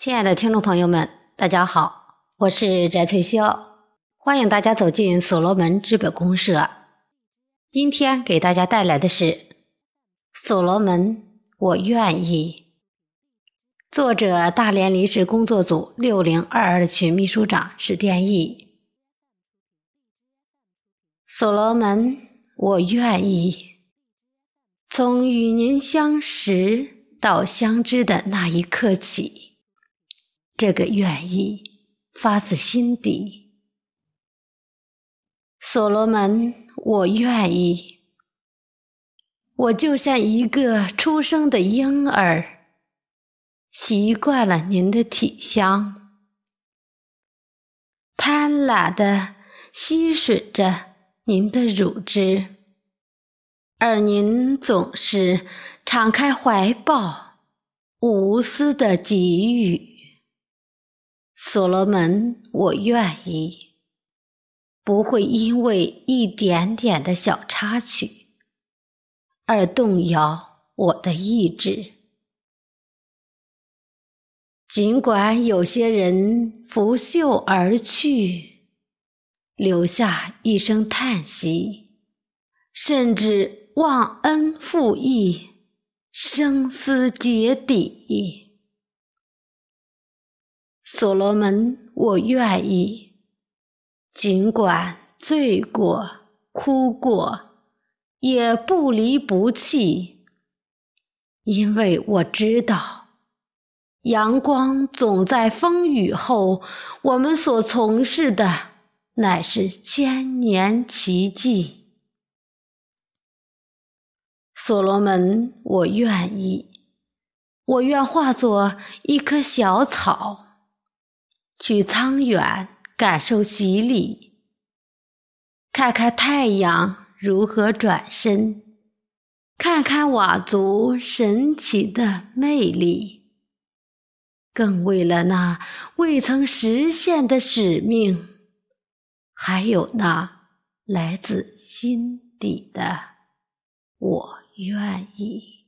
亲爱的听众朋友们，大家好，我是翟翠霄，欢迎大家走进所罗门资本公社。今天给大家带来的是《所罗门，我愿意》，作者大连临时工作组六零二二群秘书长史殿义。所罗门，我愿意。从与您相识到相知的那一刻起。这个愿意发自心底，所罗门，我愿意。我就像一个出生的婴儿，习惯了您的体香，贪婪的吸吮着您的乳汁，而您总是敞开怀抱，无私的给予。所罗门，我愿意，不会因为一点点的小插曲而动摇我的意志。尽管有些人拂袖而去，留下一声叹息，甚至忘恩负义，声嘶竭底。所罗门，我愿意，尽管醉过、哭过，也不离不弃，因为我知道，阳光总在风雨后。我们所从事的，乃是千年奇迹。所罗门，我愿意，我愿化作一棵小草。去苍远感受洗礼，看看太阳如何转身，看看佤族神奇的魅力，更为了那未曾实现的使命，还有那来自心底的我愿意。